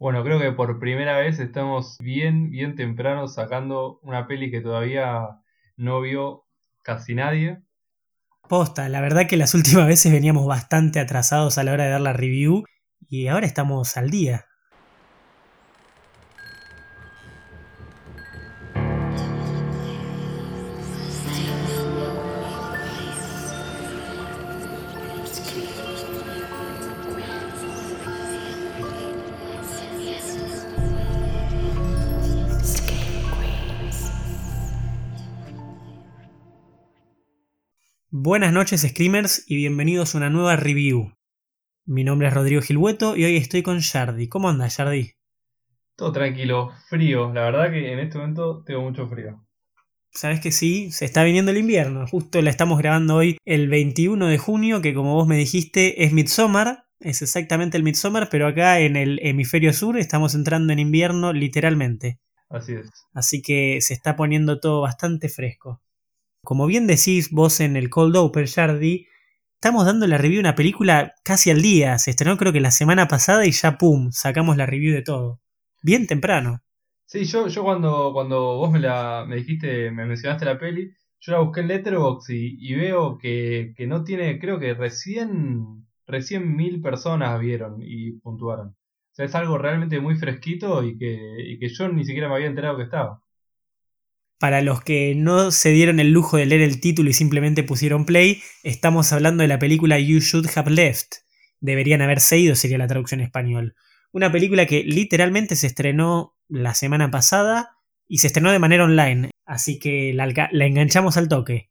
Bueno, creo que por primera vez estamos bien, bien temprano sacando una peli que todavía no vio casi nadie. Posta, la verdad que las últimas veces veníamos bastante atrasados a la hora de dar la review y ahora estamos al día. Buenas noches Screamers y bienvenidos a una nueva review. Mi nombre es Rodrigo Gilbueto y hoy estoy con Yardi. ¿Cómo andas, Yardi? Todo tranquilo, frío. La verdad que en este momento tengo mucho frío. Sabes que sí, se está viniendo el invierno. Justo la estamos grabando hoy el 21 de junio, que como vos me dijiste es Midsommar. Es exactamente el Midsommar, pero acá en el hemisferio sur estamos entrando en invierno literalmente. Así es. Así que se está poniendo todo bastante fresco. Como bien decís vos en el Cold Open, Jardy, estamos dando la review de una película casi al día. Se estrenó creo que la semana pasada y ya pum, sacamos la review de todo. Bien temprano. Sí, yo, yo cuando, cuando vos me, la, me dijiste, me mencionaste la peli, yo la busqué en Letterboxd y, veo que, que, no tiene, creo que recién, recién mil personas vieron y puntuaron. O sea, es algo realmente muy fresquito y que, y que yo ni siquiera me había enterado que estaba. Para los que no se dieron el lujo de leer el título y simplemente pusieron play, estamos hablando de la película You Should Have Left. Deberían haberse ido sería la traducción en español. Una película que literalmente se estrenó la semana pasada y se estrenó de manera online, así que la, la enganchamos al toque.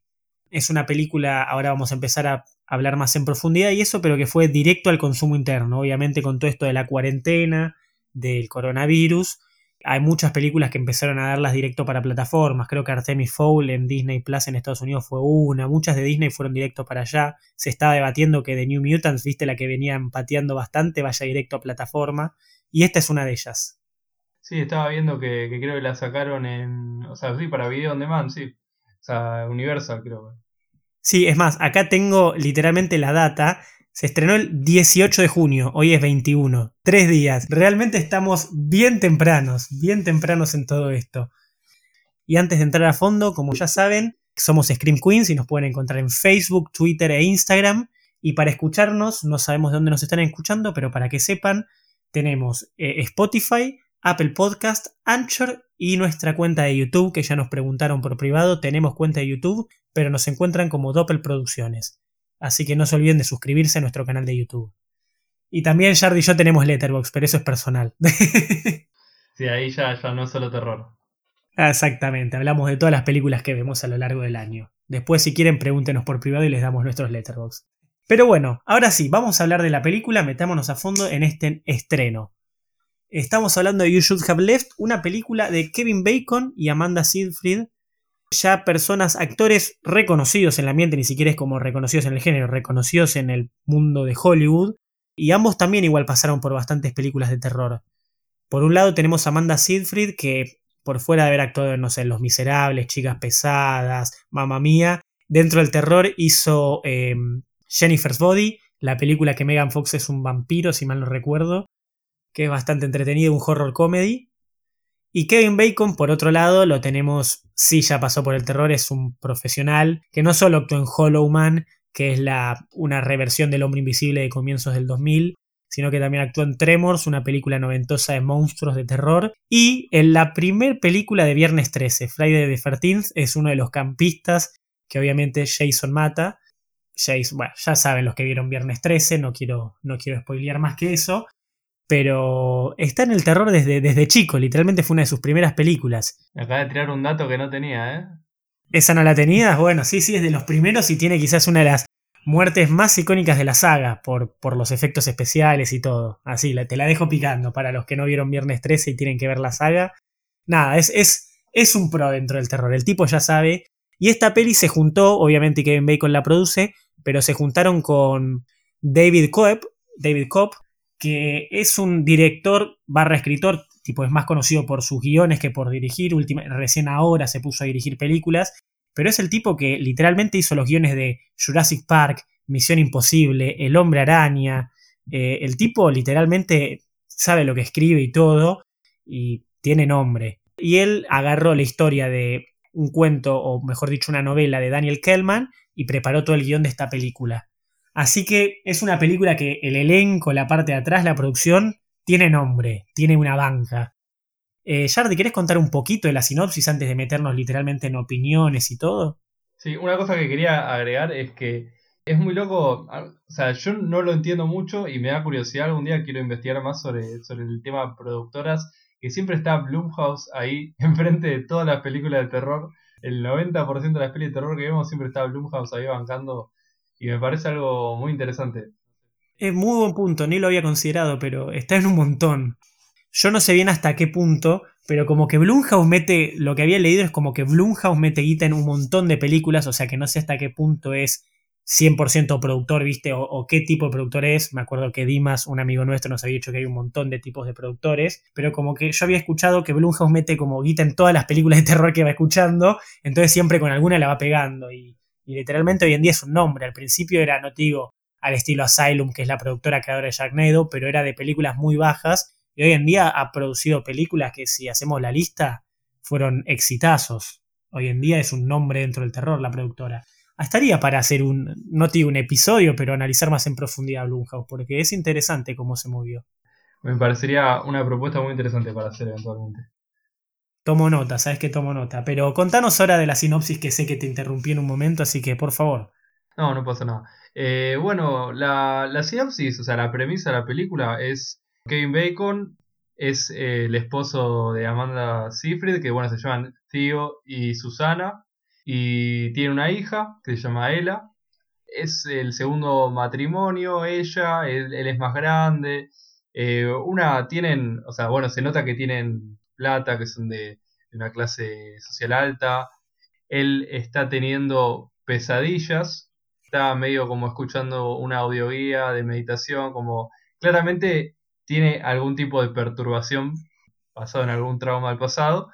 Es una película, ahora vamos a empezar a hablar más en profundidad y eso, pero que fue directo al consumo interno, obviamente con todo esto de la cuarentena, del coronavirus hay muchas películas que empezaron a darlas directo para plataformas. Creo que Artemis Fowl en Disney Plus en Estados Unidos fue una. Muchas de Disney fueron directo para allá. Se estaba debatiendo que The New Mutants, viste la que venía empateando bastante, vaya directo a plataforma. Y esta es una de ellas. Sí, estaba viendo que, creo que la sacaron en. O sea, sí, para video on demand, sí. O sea, Universal, creo. Sí, es más, acá tengo literalmente la data se estrenó el 18 de junio, hoy es 21. Tres días. Realmente estamos bien tempranos, bien tempranos en todo esto. Y antes de entrar a fondo, como ya saben, somos Scream Queens y nos pueden encontrar en Facebook, Twitter e Instagram. Y para escucharnos, no sabemos de dónde nos están escuchando, pero para que sepan, tenemos eh, Spotify, Apple Podcast, Anchor y nuestra cuenta de YouTube, que ya nos preguntaron por privado, tenemos cuenta de YouTube, pero nos encuentran como Doppel Producciones. Así que no se olviden de suscribirse a nuestro canal de YouTube. Y también Jardi y yo tenemos Letterboxd, pero eso es personal. sí, ahí ya, ya no es solo terror. Exactamente, hablamos de todas las películas que vemos a lo largo del año. Después, si quieren, pregúntenos por privado y les damos nuestros Letterboxd. Pero bueno, ahora sí, vamos a hablar de la película, metámonos a fondo en este estreno. Estamos hablando de You Should Have Left, una película de Kevin Bacon y Amanda Seyfried, ya personas, actores reconocidos en el ambiente, ni siquiera es como reconocidos en el género, reconocidos en el mundo de Hollywood, y ambos también igual pasaron por bastantes películas de terror. Por un lado tenemos a Amanda Seyfried, que por fuera de haber actuado en, Los Miserables, Chicas Pesadas, Mamma Mía, dentro del terror hizo em, Jennifer's Body, la película que Megan Fox es un vampiro, si mal no recuerdo, que es bastante entretenido, un horror comedy. Y Kevin Bacon, por otro lado, lo tenemos, sí, ya pasó por el terror, es un profesional que no solo actuó en Hollow Man, que es la, una reversión del Hombre Invisible de comienzos del 2000, sino que también actuó en Tremors, una película noventosa de monstruos de terror, y en la primer película de Viernes 13, Friday the 13th, es uno de los campistas que obviamente Jason mata. Jason, bueno, ya saben los que vieron Viernes 13, no quiero, no quiero spoilear más que eso, pero está en el terror desde, desde chico, literalmente fue una de sus primeras películas. Me acaba de tirar un dato que no tenía, ¿eh? ¿Esa no la tenías? Bueno, sí, sí, es de los primeros y tiene quizás una de las muertes más icónicas de la saga por, por los efectos especiales y todo. Así, te la dejo picando para los que no vieron Viernes 13 y tienen que ver la saga. Nada, es, es, es un pro dentro del terror, el tipo ya sabe. Y esta peli se juntó, obviamente Kevin Bacon la produce, pero se juntaron con David Cobb, David Cobb, que es un director barra escritor, tipo es más conocido por sus guiones que por dirigir, recién ahora se puso a dirigir películas, pero es el tipo que literalmente hizo los guiones de Jurassic Park, Misión Imposible, El Hombre Araña, eh, el tipo literalmente sabe lo que escribe y todo, y tiene nombre. Y él agarró la historia de un cuento, o mejor dicho, una novela de Daniel Kellman, y preparó todo el guion de esta película. Así que es una película que el elenco, la parte de atrás, la producción, tiene nombre, tiene una banca. Eh, Jardi, ¿querés contar un poquito de la sinopsis antes de meternos literalmente en opiniones y todo? Sí, una cosa que quería agregar es que es muy loco, o sea, yo no lo entiendo mucho y me da curiosidad, algún día quiero investigar más sobre, sobre el tema productoras, que siempre está Blumhouse ahí enfrente de todas las películas de terror, el 90% de las películas de terror que vemos siempre está Blumhouse ahí bancando y me parece algo muy interesante. Es muy buen punto, ni lo había considerado, pero está en un montón. Yo no sé bien hasta qué punto, pero como que Blumhouse mete, lo que había leído es como que Blumhouse mete guita en un montón de películas, o sea que no sé hasta qué punto es 100% productor, ¿viste? O, qué tipo de productor es. Me acuerdo que Dimas, un amigo nuestro, nos había dicho que hay un montón de tipos de productores, pero como que yo había escuchado que Blumhouse mete como guita en todas las películas de terror que va escuchando, entonces siempre con alguna la va pegando y y literalmente hoy en día es un nombre. Al principio era, no te digo, al estilo Asylum, que es la productora creadora de Sharknado, pero era de películas muy bajas. Y hoy en día ha producido películas que, si hacemos la lista, fueron exitazos. Hoy en día es un nombre dentro del terror la productora. Estaría para hacer un, no te digo un episodio, pero analizar más en profundidad Blumhouse, porque es interesante cómo se movió. Me parecería una propuesta muy interesante para hacer eventualmente. Tomo nota, sabes que tomo nota. Pero contanos ahora de la sinopsis que sé que te interrumpí en un momento, así que por favor. No, no pasa nada. Eh, bueno, la, sinopsis, o sea, la premisa de la película es Kevin Bacon es eh, el esposo de Amanda Seyfried, que bueno, se llaman Theo y Susana, y tiene una hija que se llama Ella. Es el segundo matrimonio, ella, él, es más grande. Eh, una tienen, o sea, bueno, se nota que tienen plata, que son de, una clase social alta. Él está teniendo pesadillas, está medio como escuchando una audioguía de meditación, como claramente tiene algún tipo de perturbación basado en algún trauma del pasado.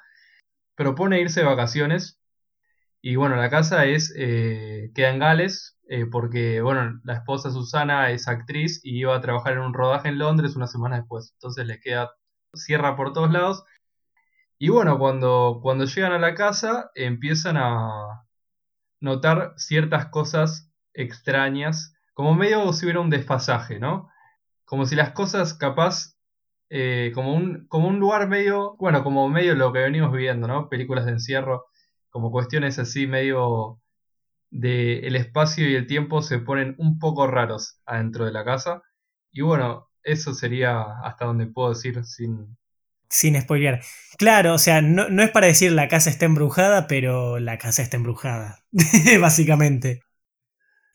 Propone irse de vacaciones y bueno, la casa es eh, queda en Gales eh, porque bueno, la esposa Susana es actriz y iba a trabajar en un rodaje en Londres una semana después. Entonces le queda cierra por todos lados y bueno, cuando, cuando llegan a la casa empiezan a notar ciertas cosas extrañas, como medio si hubiera un desfasaje, ¿no? Como si las cosas capaz, eh, como, un, como un lugar medio, bueno, como medio lo que venimos viviendo, ¿no? Películas de encierro, como cuestiones así medio de el espacio y el tiempo se ponen un poco raros adentro de la casa. Y bueno, eso sería hasta donde puedo decir sin, sin spoilear. Claro, o sea, no, no, es para decir la casa está embrujada, pero la casa está embrujada. básicamente.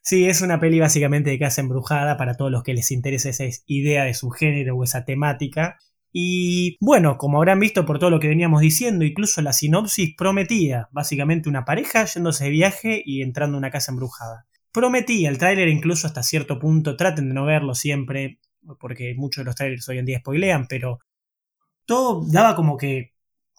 Sí, es una peli básicamente de casa embrujada para todos los que les interese esa idea de su género o esa temática. Y bueno, como habrán visto por todo lo que veníamos diciendo, incluso la sinopsis prometía básicamente una pareja yéndose de viaje y entrando a una casa embrujada. Prometía, el tráiler incluso hasta cierto punto, traten de no verlo siempre, porque muchos de los trailers hoy en día spoilean, pero todo daba como que,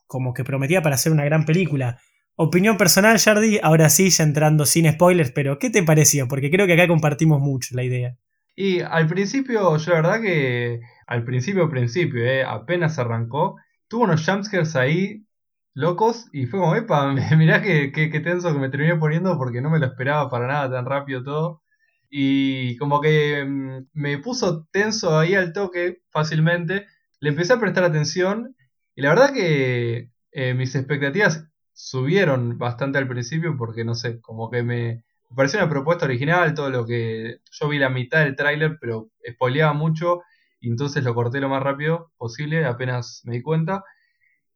como que prometía para hacer una gran película. Opinión personal, Jardi, ahora sí, ya entrando sin spoilers, pero ¿qué te pareció? Porque creo que acá compartimos mucho la idea. Y al principio, yo la verdad que al principio, principio, eh, apenas arrancó, tuvo unos jumpscares ahí locos y fue como, epa, mirá qué, qué, tenso que me terminé poniendo porque no me lo esperaba para nada tan rápido todo. Y como que mm, me puso tenso ahí al toque fácilmente le empecé a prestar atención y la verdad que eh, mis expectativas subieron bastante al principio porque no sé, como que me, pareció una propuesta original, todo lo que yo vi la mitad del tráiler, pero spoileaba mucho y entonces lo corté lo más rápido posible, apenas me di cuenta.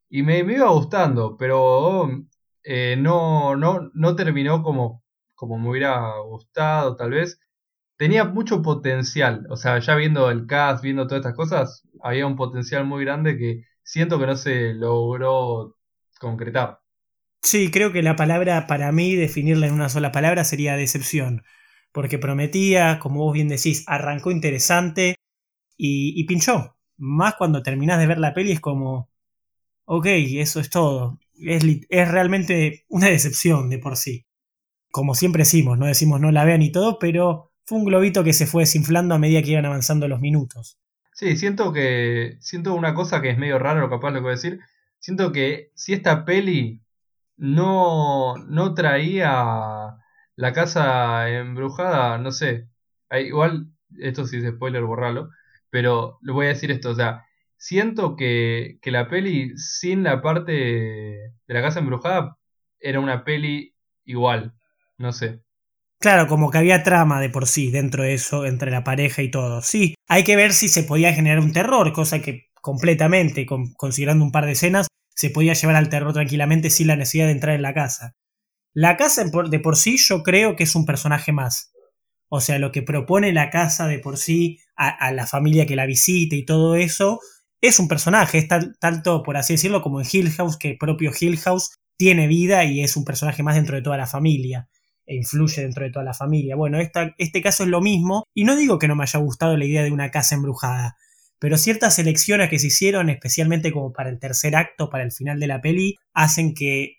Y me, iba gustando, pero eh, no, no, no terminó como, como me hubiera gustado tal vez tenía mucho potencial. O sea, ya viendo el cast, viendo todas estas cosas, había un potencial muy grande que siento que no se logró concretar. Sí, creo que la palabra, para mí, definirla en una sola palabra sería decepción. Porque prometía, como vos bien decís, arrancó interesante y, pinchó. Más cuando terminás de ver la peli es como, ok, eso es todo. Es, es realmente una decepción de por sí. Como siempre decimos, no decimos no la vean y todo, pero fue un globito que se fue desinflando a medida que iban avanzando los minutos. Sí, siento que. Siento una cosa que es medio raro, capaz lo que voy a decir. Siento que si esta peli no, no traía la casa embrujada, no sé. Igual, esto sí es spoiler, borralo. Pero le voy a decir esto, o sea, siento que, que la peli sin la parte de la casa embrujada era una peli igual, no sé. Claro, como que había trama de por sí dentro de eso, entre la pareja y todo. Sí, hay que ver si se podía generar un terror, cosa que completamente, considerando un par de escenas, se podía llevar al terror tranquilamente sin la necesidad de entrar en la casa. La casa de por sí yo creo que es un personaje más. O sea, lo que propone la casa de por sí a, la familia que la visite y todo eso, es un personaje, es tanto, por así decirlo, como en Hill House, que propio Hill House tiene vida y es un personaje más dentro de toda la familia e influye dentro de toda la familia. Bueno, este caso es lo mismo, y no digo que no me haya gustado la idea de una casa embrujada, pero ciertas elecciones que se hicieron, especialmente como para el tercer acto, para el final de la peli, hacen que,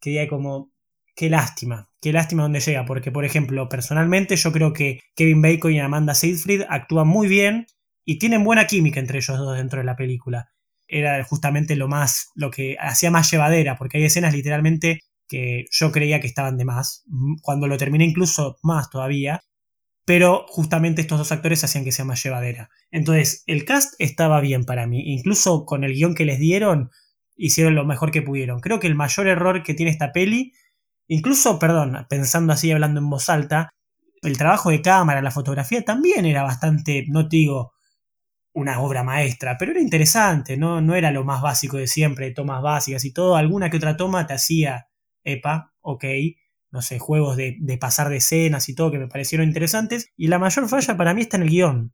que diga como, qué lástima, qué lástima donde llega, porque por ejemplo, personalmente yo creo que Kevin Bacon y Amanda Seyfried actúan muy bien y tienen buena química entre ellos dos dentro de la película. Era justamente lo más, lo que hacía más llevadera, porque hay escenas literalmente que yo creía que estaban de más, cuando lo terminé incluso más todavía, pero justamente estos dos actores hacían que sea más llevadera. Entonces, el cast estaba bien para mí, incluso con el guion que les dieron, hicieron lo mejor que pudieron. Creo que el mayor error que tiene esta peli, incluso, perdón, pensando así, hablando en voz alta, el trabajo de cámara, la fotografía también era bastante, no te digo una obra maestra, pero era interesante, ¿no? No era lo más básico de siempre, tomas básicas y todo, alguna que otra toma te hacía epa, ok, no sé, juegos de, pasar de escenas y todo que me parecieron interesantes. Y la mayor falla para mí está en el guion.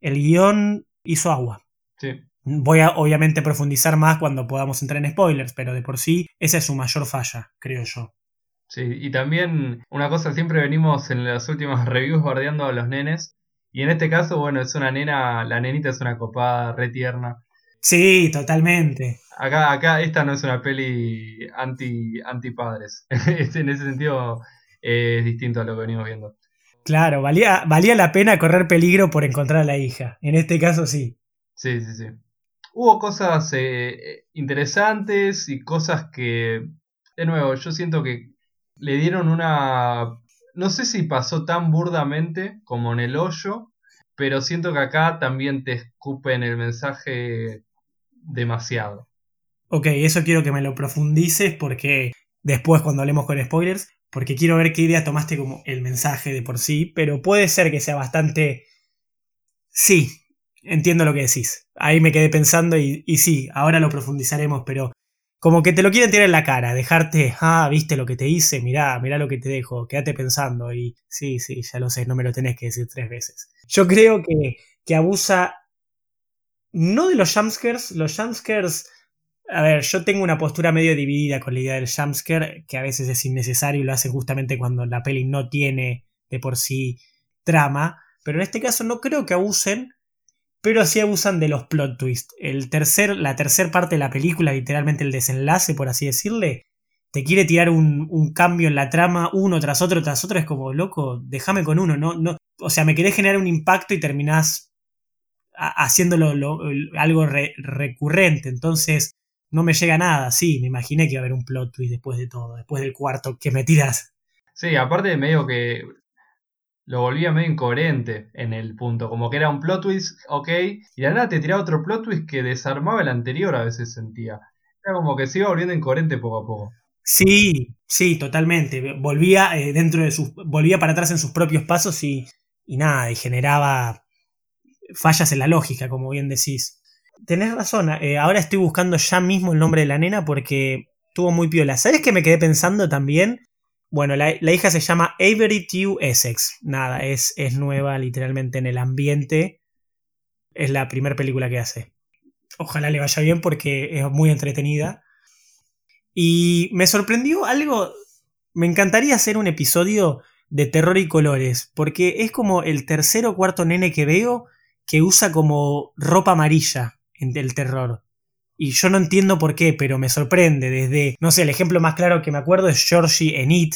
El guion hizo agua. Sí. Voy a obviamente profundizar más cuando podamos entrar en spoilers, pero de por sí esa es su mayor falla, creo yo. Sí, y también una cosa, siempre venimos en las últimas reviews bardeando a los nenes. Y en este caso, bueno, es una nena, la nenita es una copada re tierna. Sí, totalmente. Acá, acá esta no es una peli anti, anti padres. en ese sentido eh, es distinto a lo que venimos viendo. Claro, valía, valía la pena correr peligro por encontrar a la hija. En este caso sí. Sí, sí, sí. Hubo cosas eh, interesantes y cosas que, de nuevo, yo siento que le dieron una... No sé si pasó tan burdamente como en el hoyo, pero siento que acá también te escupen el mensaje demasiado. Ok, eso quiero que me lo profundices porque después cuando hablemos con spoilers, porque quiero ver qué idea tomaste como el mensaje de por sí, pero puede ser que sea bastante... Sí, entiendo lo que decís. Ahí me quedé pensando y, sí, ahora lo profundizaremos, pero como que te lo quieren tirar en la cara, dejarte, ah, viste lo que te hice, mirá, mirá lo que te dejo, quédate pensando y sí, sí, ya lo sé, no me lo tenés que decir tres veces. Yo creo que, que abusa no de los jumpscares, los jumpscares... A ver, yo tengo una postura medio dividida con la idea del jumpscare, que a veces es innecesario y lo hace justamente cuando la peli no tiene de por sí trama, pero en este caso no creo que abusen, pero sí abusan de los plot twists. El tercer, la tercera parte de la película, literalmente el desenlace, por así decirle, te quiere tirar un, un, cambio en la trama uno tras otro tras otro, es como, loco, déjame con uno, no, no, o sea, me querés generar un impacto y terminás haciéndolo algo recurrente. Entonces, no me llega nada. Sí, me imaginé que iba a haber un plot twist después de todo, después del cuarto que me tiras. Sí, aparte de medio que lo volvía medio incoherente en el punto. Como que era un plot twist, ok, y de nada te tiraba otro plot twist que desarmaba el anterior, a veces sentía. Era como que se iba volviendo incoherente poco a poco. Sí, sí, totalmente. Volvía eh, dentro de sus. volvía para atrás en sus propios pasos y, y nada, y generaba fallas en la lógica, como bien decís. Tenés razón, eh, ahora estoy buscando ya mismo el nombre de la nena porque tuvo muy piola. ¿Sabes qué me quedé pensando también? Bueno, la, hija se llama Avery Tew Essex. Nada, es, es nueva literalmente en el ambiente. Es la primera película que hace. Ojalá le vaya bien porque es muy entretenida. Y me sorprendió algo. Me encantaría hacer un episodio de terror y colores. Porque es como el tercer o cuarto nene que veo que usa como ropa amarilla en el terror. Y yo no entiendo por qué, pero me sorprende. Desde, no sé, el ejemplo más claro que me acuerdo es Georgie en It,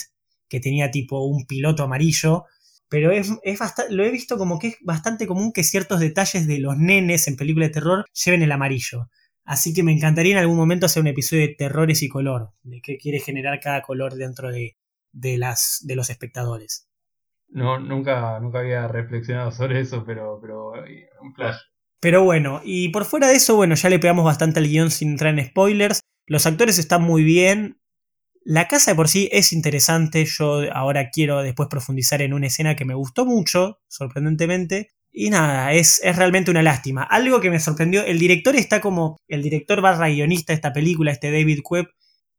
que tenía tipo un piloto amarillo. pero es, es lo he visto como que es bastante común que ciertos detalles de los nenes en películas de terror lleven el amarillo. Así que me encantaría en algún momento hacer un episodio de terrores y color, de qué quiere generar cada color dentro de, de, las, de los espectadores. No, nunca, nunca había reflexionado sobre eso, pero, pero un flash. Pero bueno, y por fuera de eso, bueno, ya le pegamos bastante al guion sin entrar en spoilers. Los actores están muy bien. La casa de por sí es interesante. Yo ahora quiero después profundizar en una escena que me gustó mucho, sorprendentemente. Y nada, es, es realmente una lástima. Algo que me sorprendió, el director está como, el director barra guionista de esta película, este David Webb,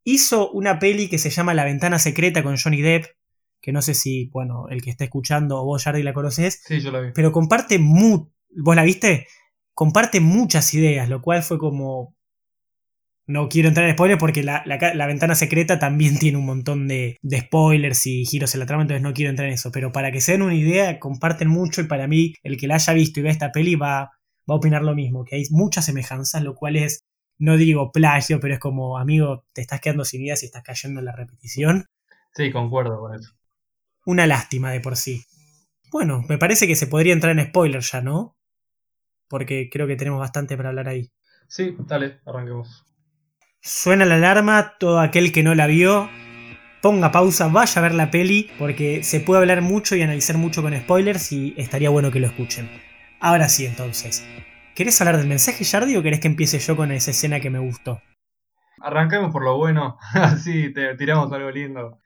hizo una peli que se llama La ventana secreta con Johnny Depp, que no sé si, bueno, el que está escuchando o vos, Jardy, la conoces. Sí, yo la vi. Pero comparte mu ¿Vos la viste? Comparte muchas ideas, lo cual fue como no quiero entrar en spoilers porque la, ventana secreta también tiene un montón de, spoilers y giros en la trama, entonces no quiero entrar en eso. Pero para que se den una idea, comparten mucho y para mí, el que la haya visto y vea esta peli va, va a opinar lo mismo, que hay muchas semejanzas, lo cual es, no digo plagio, pero es como, amigo, te estás quedando sin ideas y estás cayendo en la repetición. Sí, concuerdo con eso. Una lástima de por sí. Bueno, me parece que se podría entrar en spoilers ya, ¿no? Porque creo que tenemos bastante para hablar ahí. Sí, dale, arranquemos. Suena la alarma, todo aquel que no la vio, ponga pausa, vaya a ver la peli, porque se puede hablar mucho y analizar mucho con spoilers y estaría bueno que lo escuchen. Ahora sí, entonces. ¿Querés hablar del mensaje, Jardi, o querés que empiece yo con esa escena que me gustó? Arrancamos por lo bueno, así te tiramos algo lindo.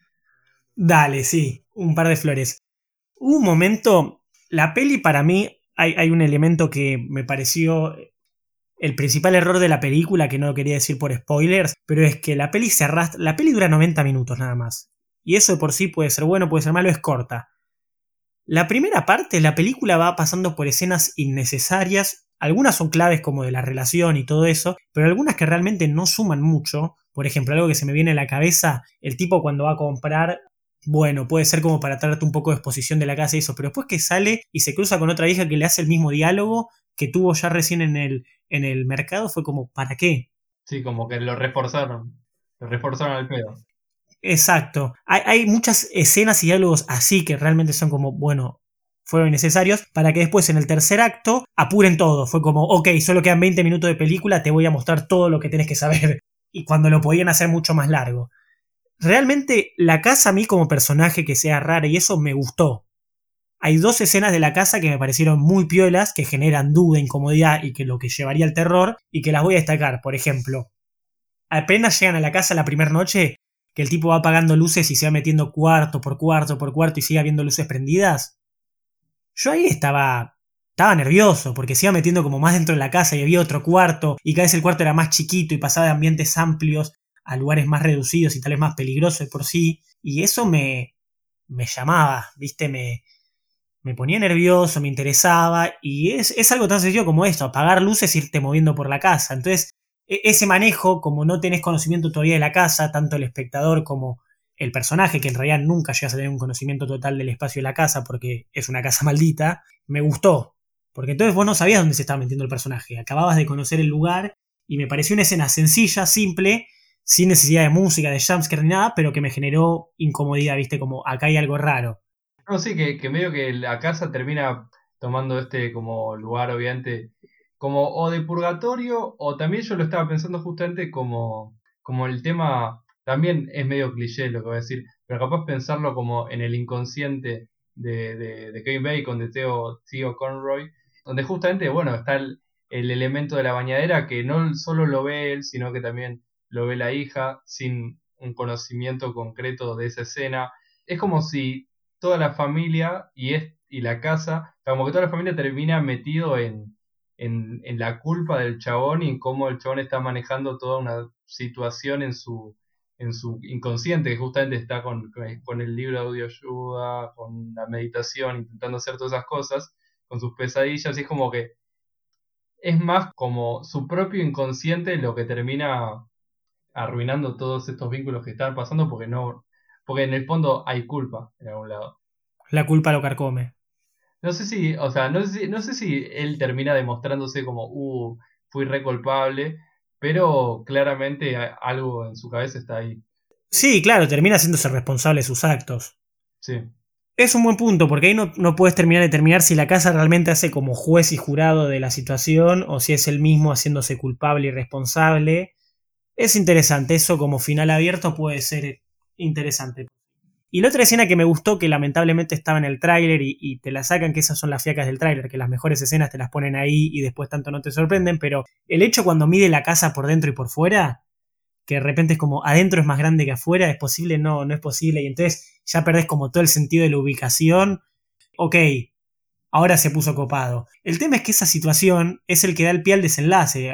Dale, sí, un par de flores. un momento, la peli para mí hay, un elemento que me pareció el principal error de la película, que no lo quería decir por spoilers, pero es que la peli se arrastra. La peli dura 90 minutos nada más. Y eso de por sí puede ser bueno, puede ser malo, es corta. La primera parte, la película va pasando por escenas innecesarias. Algunas son claves como de la relación y todo eso, pero algunas que realmente no suman mucho. Por ejemplo, algo que se me viene a la cabeza, el tipo cuando va a comprar bueno, puede ser como para traerte un poco de exposición de la casa y eso, pero después que sale y se cruza con otra hija que le hace el mismo diálogo que tuvo ya recién en el, en el mercado fue como, ¿para qué? Sí, como que lo reforzaron. Lo reforzaron al pedo. Exacto. Hay, muchas escenas y diálogos así que realmente son como, bueno, fueron necesarios para que después en el tercer acto apuren todo. Fue como, ok, solo quedan 20 minutos de película, te voy a mostrar todo lo que tienes que saber. Y cuando lo podían hacer mucho más largo. Realmente la casa a mí como personaje que sea rara y eso me gustó. Hay dos escenas de la casa que me parecieron muy piolas, que generan duda, incomodidad y que lo que llevaría al terror, y que las voy a destacar. Por ejemplo, apenas llegan a la casa la primera noche, que el tipo va apagando luces y se va metiendo cuarto por cuarto por cuarto y sigue habiendo luces prendidas. Yo ahí estaba. estaba nervioso, porque se iba metiendo como más dentro de la casa y había otro cuarto, y cada vez el cuarto era más chiquito y pasaba de ambientes amplios a lugares más reducidos y tal vez más peligrosos por sí. Y eso me. me llamaba, viste, me me ponía nervioso, me interesaba, y es, es, algo tan sencillo como esto, apagar luces e irte moviendo por la casa. Entonces, e, ese manejo, como no tenés conocimiento todavía de la casa, tanto el espectador como el personaje, que en realidad nunca llegas a tener un conocimiento total del espacio de la casa porque es una casa maldita, me gustó. Porque entonces vos no sabías dónde se estaba metiendo el personaje, acababas de conocer el lugar y me pareció una escena sencilla, simple, sin necesidad de música, de jumpscare ni nada, pero que me generó incomodidad, viste, como acá hay algo raro. No, sí, que, que medio que la casa termina tomando este como lugar, obviamente, como o de purgatorio, o también yo lo estaba pensando justamente como, como el tema, también es medio cliché lo que voy a decir, pero capaz pensarlo como en el inconsciente de, de, de Kevin Bacon, de Theo, Theo Conroy, donde justamente, bueno, está el, el elemento de la bañadera que no solo lo ve él, sino que también lo ve la hija, sin un conocimiento concreto de esa escena. Es como si toda la familia y, es, y la casa, como que toda la familia termina metido en, en, la culpa del chabón y en cómo el chabón está manejando toda una situación en su, en su inconsciente, que justamente está con, con el libro de autoayuda, con la meditación, intentando hacer todas esas cosas, con sus pesadillas, y es como que es más como su propio inconsciente lo que termina arruinando todos estos vínculos que están pasando porque no, porque en el fondo hay culpa en algún lado. La culpa lo carcome. No sé si, o sea, no sé, no sé si él termina demostrándose como, uh, fui re culpable, pero claramente algo en su cabeza está ahí. Sí, claro, termina haciéndose responsable de sus actos. Sí. Es un buen punto, porque ahí no, no puedes terminar de determinar si la casa realmente hace como juez y jurado de la situación o si es el mismo haciéndose culpable y responsable. Es interesante, eso como final abierto puede ser interesante. Y la otra escena que me gustó, que lamentablemente estaba en el tráiler y, te la sacan, que esas son las fiacas del tráiler, que las mejores escenas te las ponen ahí y después tanto no te sorprenden, pero el hecho cuando mide la casa por dentro y por fuera, que de repente es como adentro es más grande que afuera, ¿es posible? No, no es posible. Y entonces ya perdés como todo el sentido de la ubicación. Ok, ahora se puso copado. El tema es que esa situación es el que da el pie al desenlace.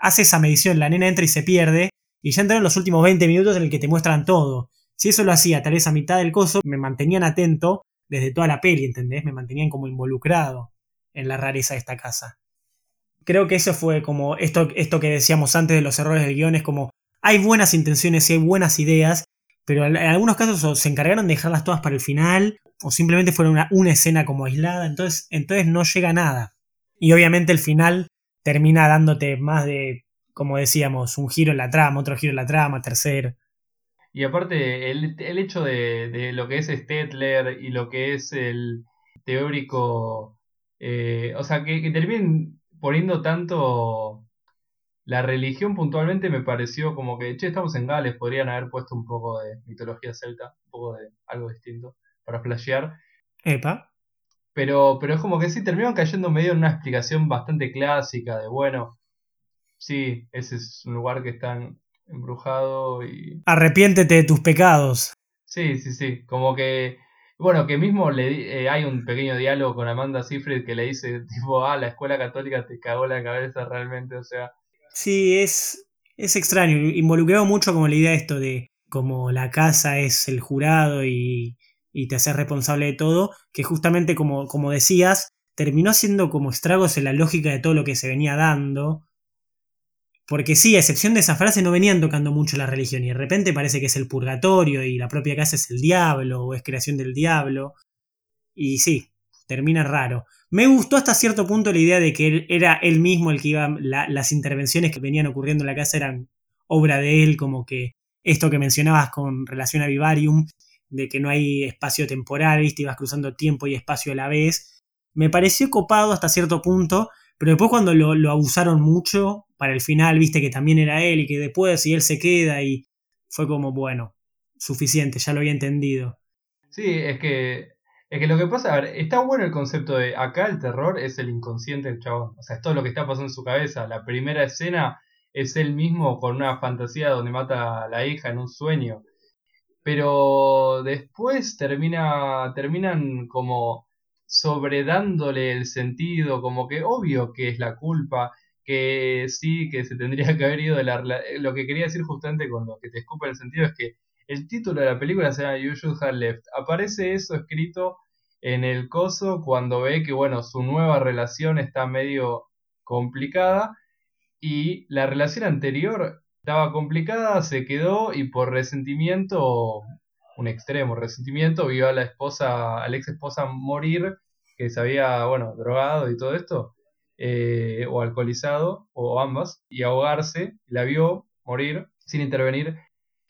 Hace esa medición, la nena entra y se pierde, y ya entraron los últimos 20 minutos en el que te muestran todo. Si eso lo hacía tal vez a mitad del coso, me mantenían atento desde toda la peli, ¿entendés? Me mantenían como involucrado en la rareza de esta casa. Creo que eso fue como esto, esto que decíamos antes de los errores del guion, es como hay buenas intenciones y hay buenas ideas, pero en algunos casos se encargaron de dejarlas todas para el final, o simplemente fueron una, escena como aislada, entonces, entonces no llega a nada. Y obviamente el final termina dándote más de, como decíamos, un giro en la trama, otro giro en la trama, tercero. Y aparte, el, hecho de, lo que es Stetler y lo que es el teórico, eh, o sea, que, que terminen poniendo tanto la religión puntualmente me pareció como que, che, estamos en Gales, podrían haber puesto un poco de mitología celta, un poco de algo distinto para flashear. Epa. Pero, pero es como que sí, terminaron cayendo medio en una explicación bastante clásica de, bueno, sí, ese es un lugar que está embrujado y... Arrepiéntete de tus pecados. Sí, sí, sí, como que... Bueno, que mismo le, eh, hay un pequeño diálogo con Amanda Seyfried que le dice, tipo, ah, la escuela católica te cagó la cabeza realmente, o sea, Sí, es, es extraño. Involucrado mucho como la idea de esto de como la casa es el jurado y, y te haces responsable de todo, que justamente como, como decías, terminó siendo como estragos en la lógica de todo lo que se venía dando. Porque sí, a excepción de esa frase, no venían tocando mucho la religión y de repente parece que es el purgatorio y la propia casa es el diablo o es creación del diablo. Y sí, termina raro. Me gustó hasta cierto punto la idea de que él, era él mismo el que iba, las intervenciones que venían ocurriendo en la casa eran obra de él, como que esto que mencionabas con relación a Vivarium, de que no hay espacio temporal, viste, ibas cruzando tiempo y espacio a la vez, me pareció copado hasta cierto punto, pero después cuando lo, lo abusaron mucho, para el final, viste que también era él y que después y él se queda y fue como, bueno, suficiente, ya lo había entendido. Sí, es que es que lo que pasa, a ver, está bueno el concepto de acá el terror es el inconsciente del chabón. O sea, es todo lo que está pasando en su cabeza. La primera escena es él mismo con una fantasía donde mata a la hija en un sueño. Pero después termina, terminan como sobredándole el sentido, como que obvio que es la culpa, que sí, que se tendría que haber ido de la... Lo que quería decir justamente con lo que te escupa el sentido es que el título de la película se You Should Have Left. Aparece eso escrito en el coso cuando ve que, bueno, su nueva relación está medio complicada y la relación anterior estaba complicada, se quedó y por resentimiento, un extremo resentimiento, vio a la esposa, a la ex esposa morir, que se había, bueno, drogado y todo esto, eh, o alcoholizado, o ambas, y ahogarse, la vio morir sin intervenir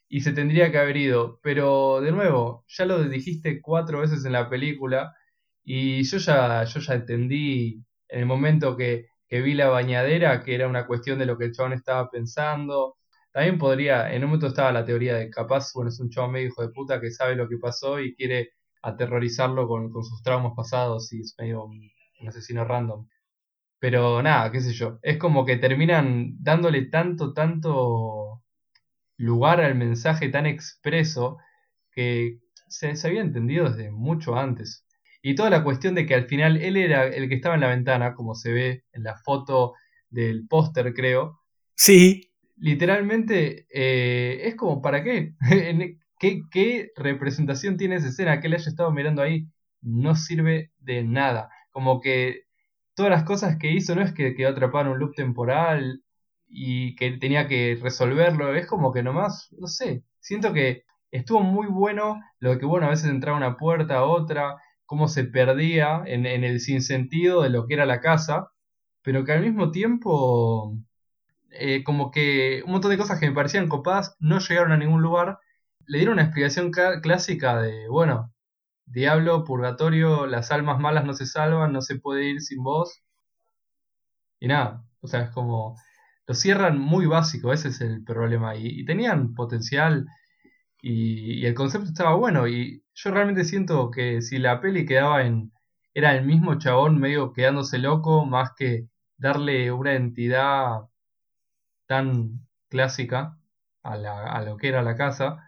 y se tendría que haber ido. Pero de nuevo, ya lo dijiste cuatro veces en la película y yo ya, yo ya entendí en el momento que, que vi la bañadera que era una cuestión de lo que el chabón estaba pensando. También podría, en un momento estaba la teoría de capaz, bueno, es un chabón medio hijo de puta que sabe lo que pasó y quiere aterrorizarlo con, con sus traumas pasados y es medio un, un asesino random. Pero nada, qué sé yo. Es como que terminan dándole tanto, tanto lugar al mensaje tan expreso que se, había entendido desde mucho antes. Y toda la cuestión de que al final él era el que estaba en la ventana, como se ve en la foto del póster, creo. Sí. Literalmente eh, es como, ¿para qué? qué? ¿Qué representación tiene esa escena? Que él haya estado mirando ahí no sirve de nada. Como que todas las cosas que hizo no es que quedó atrapado en un loop temporal y que tenía que resolverlo. Es como que nomás, no sé, siento que estuvo muy bueno lo que, bueno, a veces entraba una puerta a otra, cómo se perdía en, en el sinsentido de lo que era la casa, pero que al mismo tiempo, eh, como que un montón de cosas que me parecían copadas no llegaron a ningún lugar. Le dieron una explicación clásica de, bueno, diablo, purgatorio, las almas malas no se salvan, no se puede ir sin vos. Y nada, o sea, es como, lo cierran muy básico, ese es el problema. Y, tenían potencial y, el concepto estaba bueno. Y yo realmente siento que si la peli quedaba en, era el mismo chabón medio quedándose loco, más que darle una entidad tan clásica a, la, a lo que era la casa,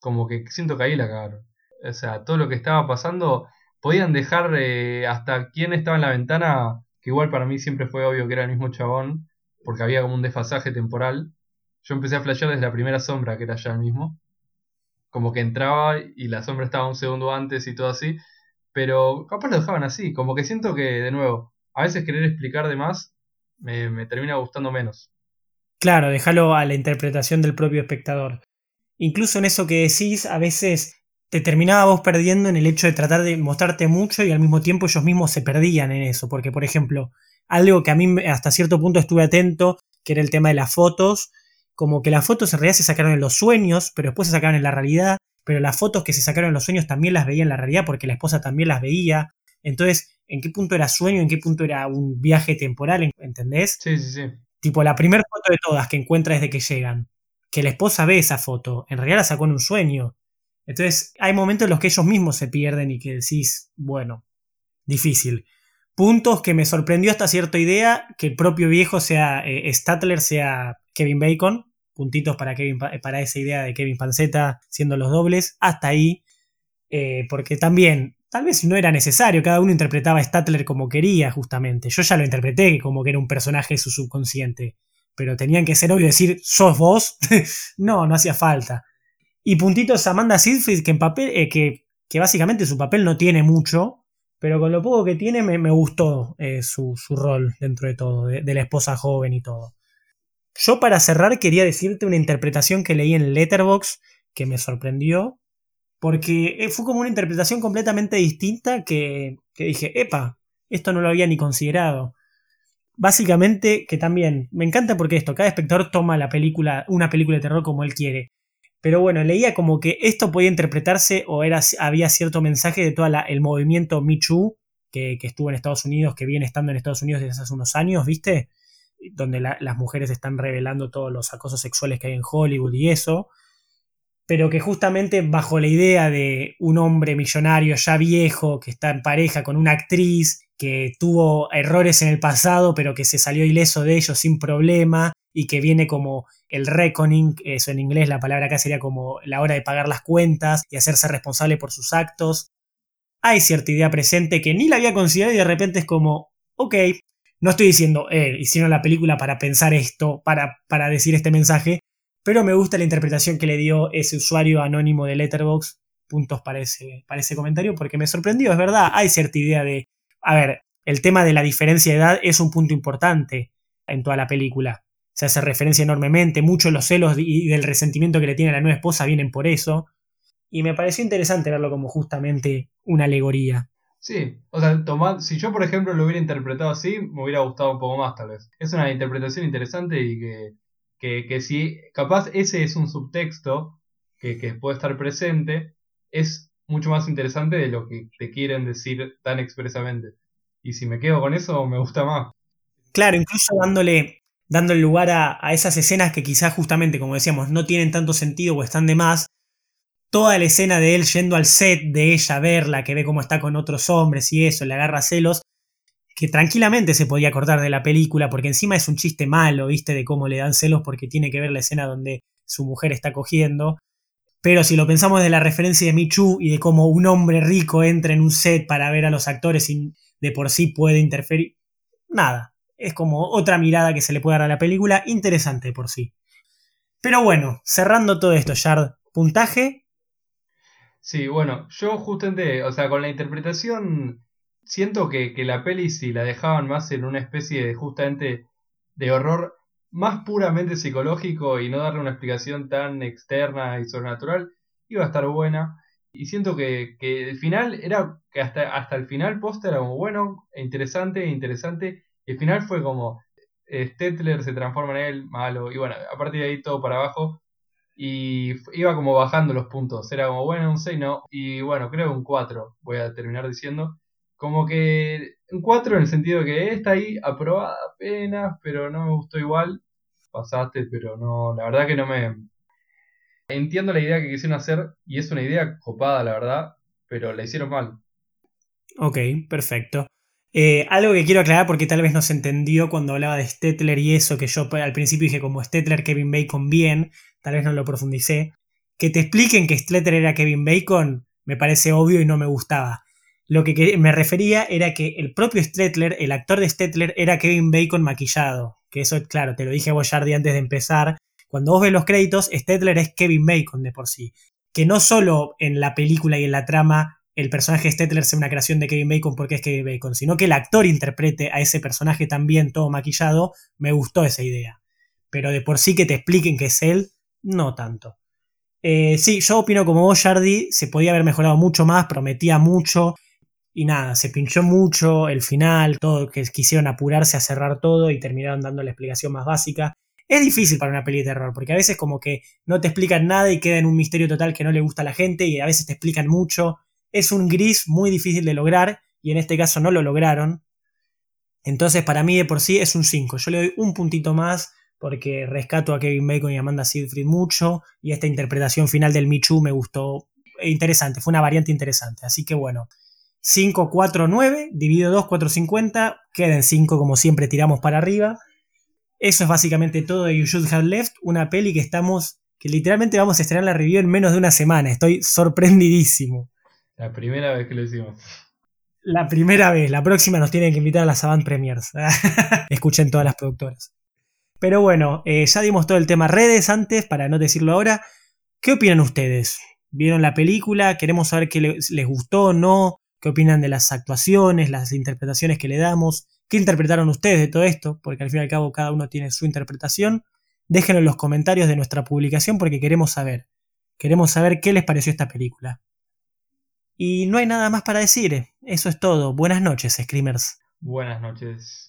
como que siento que ahí la cagaron. O sea, todo lo que estaba pasando, podían dejar eh, hasta quién estaba en la ventana, que igual para mí siempre fue obvio que era el mismo chabón, porque había como un desfasaje temporal. Yo empecé a flashear desde la primera sombra, que era ya el mismo. Como que entraba y la sombra estaba un segundo antes y todo así. Pero capaz lo dejaban así, como que siento que, de nuevo, a veces querer explicar de más me, me termina gustando menos. Claro, déjalo a la interpretación del propio espectador. Incluso en eso que decís, a veces te terminaba vos perdiendo en el hecho de tratar de mostrarte mucho y al mismo tiempo ellos mismos se perdían en eso. Porque, por ejemplo, algo que a mí hasta cierto punto estuve atento, que era el tema de las fotos, como que las fotos en realidad se sacaron en los sueños, pero después se sacaron en la realidad, pero las fotos que se sacaron en los sueños también las veía en la realidad porque la esposa también las veía. Entonces, ¿en qué punto era sueño? ¿En qué punto era un viaje temporal? ¿Entendés? Sí, sí, sí. Tipo, la primera foto de todas que encuentra desde que llegan. Que la esposa ve esa foto. En realidad la sacó en un sueño. Entonces, hay momentos en los que ellos mismos se pierden y que decís, bueno, difícil. Puntos que me sorprendió hasta cierta idea que el propio viejo sea eh, Statler, sea Kevin Bacon. Puntitos para, Kevin, para esa idea de Kevin Panceta siendo los dobles. Hasta ahí. Eh, porque también, tal vez no era necesario, cada uno interpretaba a Statler como quería, justamente. Yo ya lo interpreté como que era un personaje de su subconsciente. Pero tenían que ser obvio decir, ¿sos vos? no, no hacía falta. Y puntitos Amanda Seyfried, que en papel, eh, que, que, básicamente su papel no tiene mucho, pero con lo poco que tiene me, gustó eh, su, rol dentro de todo, de, la esposa joven y todo. Yo para cerrar quería decirte una interpretación que leí en Letterbox que me sorprendió, porque eh, fue como una interpretación completamente distinta que, dije, epa, esto no lo había ni considerado. Básicamente, que también me encanta porque esto, cada espectador toma la película, una película de terror como él quiere. Pero bueno, leía como que esto podía interpretarse o era, había cierto mensaje de todo el movimiento Me que, estuvo en Estados Unidos, que viene estando en Estados Unidos desde hace unos años, ¿viste? Donde las mujeres están revelando todos los acosos sexuales que hay en Hollywood y eso. Pero que justamente bajo la idea de un hombre millonario ya viejo que está en pareja con una actriz que tuvo errores en el pasado pero que se salió ileso de ellos sin problema y que viene como el reckoning, eso en inglés la palabra acá sería como la hora de pagar las cuentas y hacerse responsable por sus actos. Hay cierta idea presente que ni la había considerado y de repente es como, ok, no estoy diciendo, eh, hicieron la película para pensar esto, para, para decir este mensaje, pero me gusta la interpretación que le dio ese usuario anónimo de Letterboxd. Puntos para ese, comentario porque me sorprendió, es verdad, hay cierta idea de, a ver, el tema de la diferencia de edad es un punto importante en toda la película se hace referencia enormemente, muchos de los celos y del resentimiento que le tiene la nueva esposa vienen por eso. Y me pareció interesante verlo como justamente una alegoría. Sí, o sea, si yo por ejemplo lo hubiera interpretado así, me hubiera gustado un poco más tal vez. Es una interpretación interesante y que, que, que si capaz ese es un subtexto que, que puede estar presente, es mucho más interesante de lo que te quieren decir tan expresamente. Y si me quedo con eso, me gusta más. Claro, incluso dándole dando el lugar a, esas escenas que quizás justamente, como decíamos, no tienen tanto sentido o están de más. Toda la escena de él yendo al set de ella a verla, que ve cómo está con otros hombres y eso, le agarra celos, que tranquilamente se podía cortar de la película, porque encima es un chiste malo, ¿viste? De cómo le dan celos porque tiene que ver la escena donde su mujer está cogiendo. Pero si lo pensamos de la referencia de Michu y de cómo un hombre rico entra en un set para ver a los actores y de por sí puede interferir, nada, es como otra mirada que se le puede dar a la película, interesante por sí. Pero bueno, cerrando todo esto, Shard, puntaje. Sí, bueno, yo justamente, o sea, con la interpretación, siento que, que la peli si la dejaban más en una especie de justamente de horror más puramente psicológico y no darle una explicación tan externa y sobrenatural, iba a estar buena. Y siento que, que el final era, que hasta, hasta el final post era como bueno, interesante, interesante, y el final fue como, eh, Stetler se transforma en él, malo, y bueno, a partir de ahí todo para abajo. Y iba como bajando los puntos. Era como, bueno, un 6 no. Y bueno, creo un 4, voy a terminar diciendo. Como que un 4 en el sentido que está ahí aprobada apenas, pero no me gustó igual. Pasaste, pero no, la verdad que no me... Entiendo la idea que quisieron hacer y es una idea copada, la verdad, pero la hicieron mal. Ok, perfecto. Eh, algo que quiero aclarar porque tal vez no se entendió cuando hablaba de Stetler y eso, que yo al principio dije como Stetler, Kevin Bacon bien, tal vez no lo profundicé. Que te expliquen que Stetler era Kevin Bacon me parece obvio y no me gustaba. Lo que me refería era que el propio Stetler, el actor de Stetler, era Kevin Bacon maquillado. Que eso, claro, te lo dije a Boyardi antes de empezar. Cuando vos ves los créditos, Stetler es Kevin Bacon de por sí. Que no solo en la película y en la trama el personaje Stetler sea una creación de Kevin Bacon porque es Kevin Bacon, sino que el actor interprete a ese personaje también todo maquillado, me gustó esa idea. Pero de por sí que te expliquen que es él, no tanto. Eh, sí, yo opino como vos, se podía haber mejorado mucho más, prometía mucho, y nada, se pinchó mucho el final, todo que quisieron apurarse a cerrar todo y terminaron dando la explicación más básica. Es difícil para una peli de terror, porque a veces como que no te explican nada y queda en un misterio total que no le gusta a la gente, y a veces te explican mucho es un gris muy difícil de lograr y en este caso no lo lograron. Entonces para mí de por sí es un 5. Yo le doy un puntito más porque rescato a Kevin Bacon y Amanda Seyfried mucho y esta interpretación final del Michu me gustó interesante, fue una variante interesante. Así que bueno, 5, 4, 9, dividido 2, 4, 50, queden 5 como siempre tiramos para arriba. Eso es básicamente todo de You Should Have Left, una peli que estamos, que literalmente vamos a estrenar la review en menos de una semana, estoy sorprendidísimo. La primera vez que lo hicimos. La primera vez. La próxima nos tienen que invitar a las Avant Premiers. Escuchen todas las productoras. Pero bueno, eh, ya dimos todo el tema redes antes, para no decirlo ahora. ¿Qué opinan ustedes? ¿Vieron la película? Queremos saber qué les, les gustó o no. ¿Qué opinan de las actuaciones, las interpretaciones que le damos? ¿Qué interpretaron ustedes de todo esto? Porque al fin y al cabo cada uno tiene su interpretación. Déjenlo en los comentarios de nuestra publicación porque queremos saber. Queremos saber qué les pareció esta película. Y no hay nada más para decir. Eso es todo. Buenas noches, Screamers. Buenas noches.